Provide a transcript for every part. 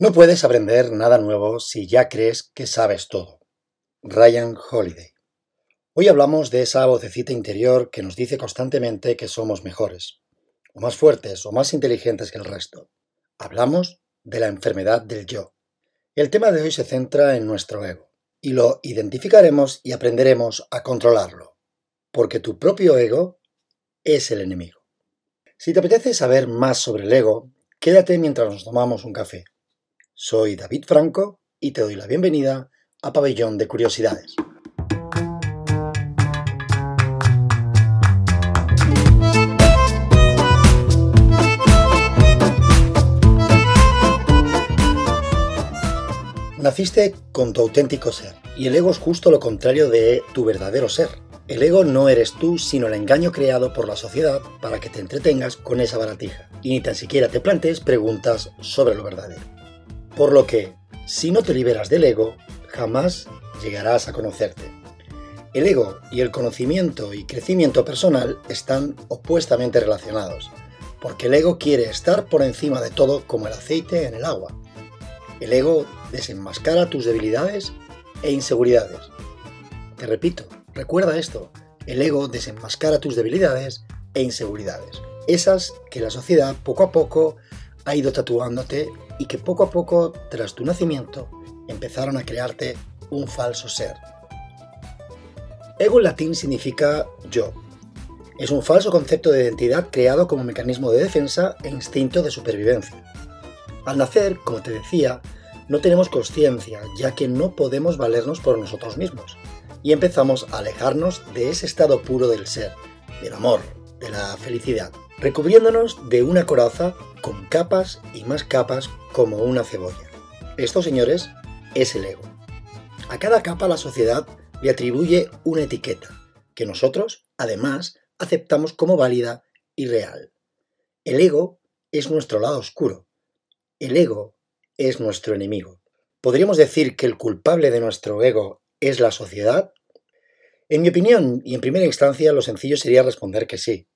No puedes aprender nada nuevo si ya crees que sabes todo. Ryan Holiday. Hoy hablamos de esa vocecita interior que nos dice constantemente que somos mejores, o más fuertes, o más inteligentes que el resto. Hablamos de la enfermedad del yo. El tema de hoy se centra en nuestro ego, y lo identificaremos y aprenderemos a controlarlo, porque tu propio ego es el enemigo. Si te apetece saber más sobre el ego, quédate mientras nos tomamos un café. Soy David Franco y te doy la bienvenida a Pabellón de Curiosidades. Naciste con tu auténtico ser, y el ego es justo lo contrario de tu verdadero ser. El ego no eres tú, sino el engaño creado por la sociedad para que te entretengas con esa baratija, y ni tan siquiera te plantees preguntas sobre lo verdadero. Por lo que, si no te liberas del ego, jamás llegarás a conocerte. El ego y el conocimiento y crecimiento personal están opuestamente relacionados, porque el ego quiere estar por encima de todo como el aceite en el agua. El ego desenmascara tus debilidades e inseguridades. Te repito, recuerda esto, el ego desenmascara tus debilidades e inseguridades, esas que la sociedad poco a poco ha ido tatuándote y que poco a poco, tras tu nacimiento, empezaron a crearte un falso ser. Ego en latín significa yo. Es un falso concepto de identidad creado como mecanismo de defensa e instinto de supervivencia. Al nacer, como te decía, no tenemos conciencia, ya que no podemos valernos por nosotros mismos, y empezamos a alejarnos de ese estado puro del ser, del amor, de la felicidad, recubriéndonos de una coraza con capas y más capas como una cebolla. Esto, señores, es el ego. A cada capa la sociedad le atribuye una etiqueta, que nosotros, además, aceptamos como válida y real. El ego es nuestro lado oscuro. El ego es nuestro enemigo. ¿Podríamos decir que el culpable de nuestro ego es la sociedad? En mi opinión, y en primera instancia, lo sencillo sería responder que sí,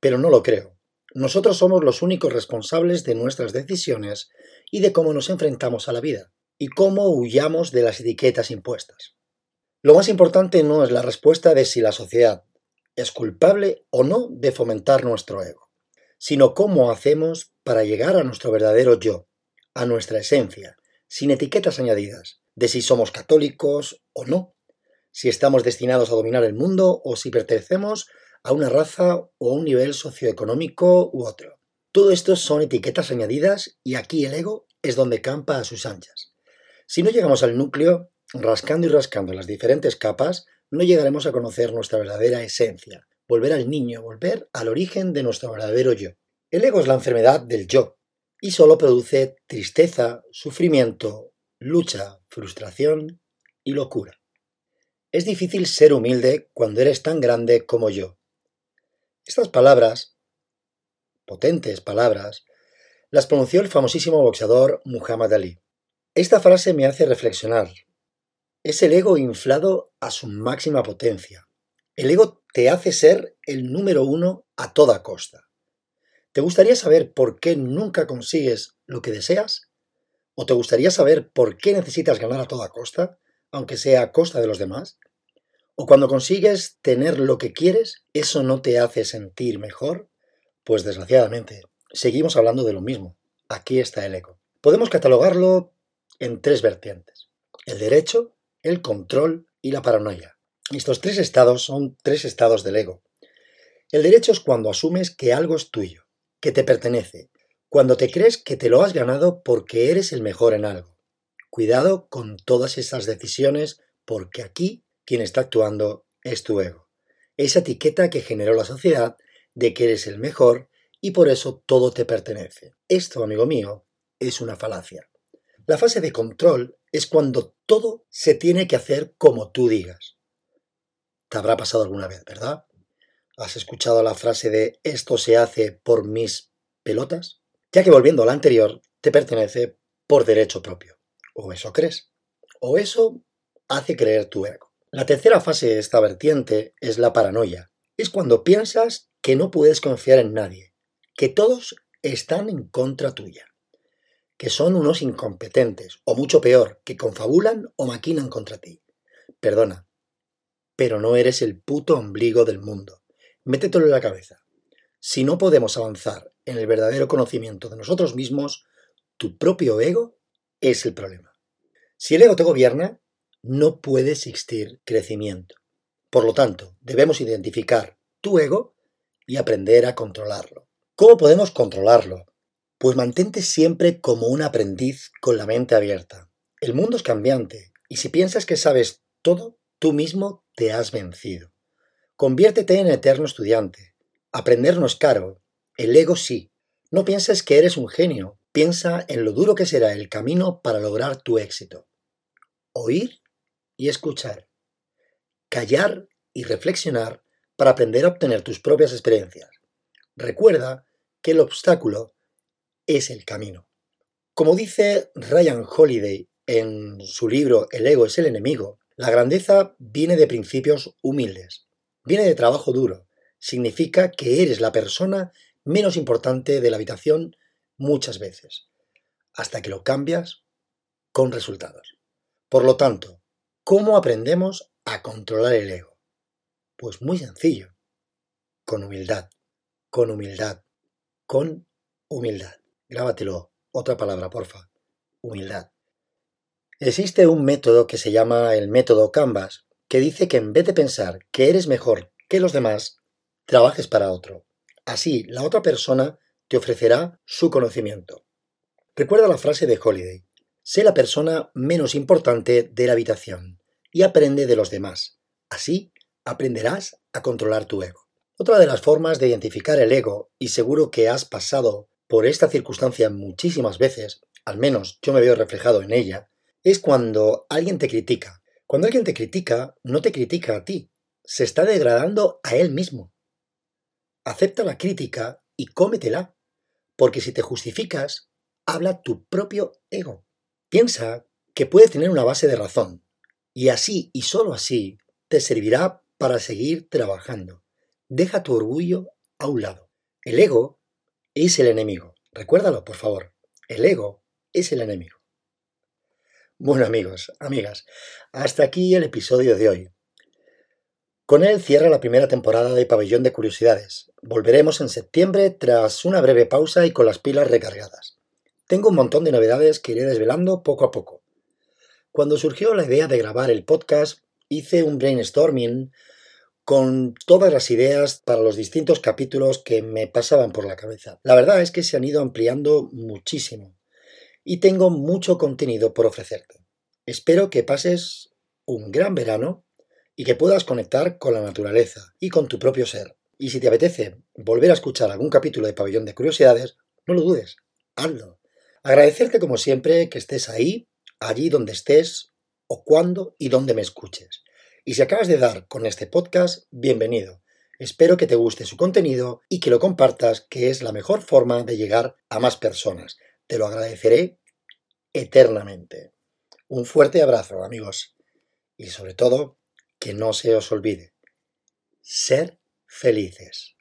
pero no lo creo. Nosotros somos los únicos responsables de nuestras decisiones y de cómo nos enfrentamos a la vida, y cómo huyamos de las etiquetas impuestas. Lo más importante no es la respuesta de si la sociedad es culpable o no de fomentar nuestro ego, sino cómo hacemos para llegar a nuestro verdadero yo, a nuestra esencia, sin etiquetas añadidas, de si somos católicos o no, si estamos destinados a dominar el mundo o si pertenecemos a una raza o a un nivel socioeconómico u otro. Todo esto son etiquetas añadidas y aquí el ego es donde campa a sus anchas. Si no llegamos al núcleo, rascando y rascando las diferentes capas, no llegaremos a conocer nuestra verdadera esencia, volver al niño, volver al origen de nuestro verdadero yo. El ego es la enfermedad del yo y solo produce tristeza, sufrimiento, lucha, frustración y locura. Es difícil ser humilde cuando eres tan grande como yo, estas palabras, potentes palabras, las pronunció el famosísimo boxeador Muhammad Ali. Esta frase me hace reflexionar. Es el ego inflado a su máxima potencia. El ego te hace ser el número uno a toda costa. ¿Te gustaría saber por qué nunca consigues lo que deseas? ¿O te gustaría saber por qué necesitas ganar a toda costa, aunque sea a costa de los demás? ¿O cuando consigues tener lo que quieres, eso no te hace sentir mejor? Pues desgraciadamente, seguimos hablando de lo mismo. Aquí está el ego. Podemos catalogarlo en tres vertientes. El derecho, el control y la paranoia. Estos tres estados son tres estados del ego. El derecho es cuando asumes que algo es tuyo, que te pertenece, cuando te crees que te lo has ganado porque eres el mejor en algo. Cuidado con todas esas decisiones porque aquí quien está actuando es tu ego. Esa etiqueta que generó la sociedad de que eres el mejor y por eso todo te pertenece. Esto, amigo mío, es una falacia. La fase de control es cuando todo se tiene que hacer como tú digas. Te habrá pasado alguna vez, ¿verdad? ¿Has escuchado la frase de esto se hace por mis pelotas? Ya que volviendo a la anterior, te pertenece por derecho propio. O eso crees. O eso hace creer tu ego. La tercera fase de esta vertiente es la paranoia. Es cuando piensas que no puedes confiar en nadie, que todos están en contra tuya, que son unos incompetentes, o mucho peor, que confabulan o maquinan contra ti. Perdona, pero no eres el puto ombligo del mundo. Métetelo en la cabeza. Si no podemos avanzar en el verdadero conocimiento de nosotros mismos, tu propio ego es el problema. Si el ego te gobierna, no puede existir crecimiento. Por lo tanto, debemos identificar tu ego y aprender a controlarlo. ¿Cómo podemos controlarlo? Pues mantente siempre como un aprendiz con la mente abierta. El mundo es cambiante y si piensas que sabes todo, tú mismo te has vencido. Conviértete en eterno estudiante. Aprender no es caro, el ego sí. No pienses que eres un genio, piensa en lo duro que será el camino para lograr tu éxito. Oír y escuchar. Callar y reflexionar para aprender a obtener tus propias experiencias. Recuerda que el obstáculo es el camino. Como dice Ryan Holiday en su libro El ego es el enemigo, la grandeza viene de principios humildes, viene de trabajo duro, significa que eres la persona menos importante de la habitación muchas veces, hasta que lo cambias con resultados. Por lo tanto, ¿cómo aprendemos a controlar el ego? Pues muy sencillo, con humildad, con humildad, con humildad. Grábatelo, otra palabra, porfa, humildad. Existe un método que se llama el método Canvas, que dice que en vez de pensar que eres mejor que los demás, trabajes para otro. Así, la otra persona te ofrecerá su conocimiento. Recuerda la frase de Holiday. Sé la persona menos importante de la habitación y aprende de los demás. Así aprenderás a controlar tu ego. Otra de las formas de identificar el ego, y seguro que has pasado por esta circunstancia muchísimas veces, al menos yo me veo reflejado en ella, es cuando alguien te critica. Cuando alguien te critica, no te critica a ti, se está degradando a él mismo. Acepta la crítica y cómetela, porque si te justificas, habla tu propio ego. Piensa que puede tener una base de razón, y así y sólo así te servirá para seguir trabajando. Deja tu orgullo a un lado. El ego es el enemigo. Recuérdalo, por favor. El ego es el enemigo. Bueno amigos, amigas, hasta aquí el episodio de hoy. Con él cierra la primera temporada de Pabellón de Curiosidades. Volveremos en septiembre tras una breve pausa y con las pilas recargadas. Tengo un montón de novedades que iré desvelando poco a poco. Cuando surgió la idea de grabar el podcast, hice un brainstorming con todas las ideas para los distintos capítulos que me pasaban por la cabeza. La verdad es que se han ido ampliando muchísimo y tengo mucho contenido por ofrecerte. Espero que pases un gran verano y que puedas conectar con la naturaleza y con tu propio ser. Y si te apetece volver a escuchar algún capítulo de Pabellón de Curiosidades, no lo dudes, hazlo. Agradecerte como siempre que estés ahí, allí donde estés, o cuando y donde me escuches. Y si acabas de dar con este podcast, bienvenido. Espero que te guste su contenido y que lo compartas, que es la mejor forma de llegar a más personas. Te lo agradeceré eternamente. Un fuerte abrazo, amigos. Y sobre todo, que no se os olvide, ser felices.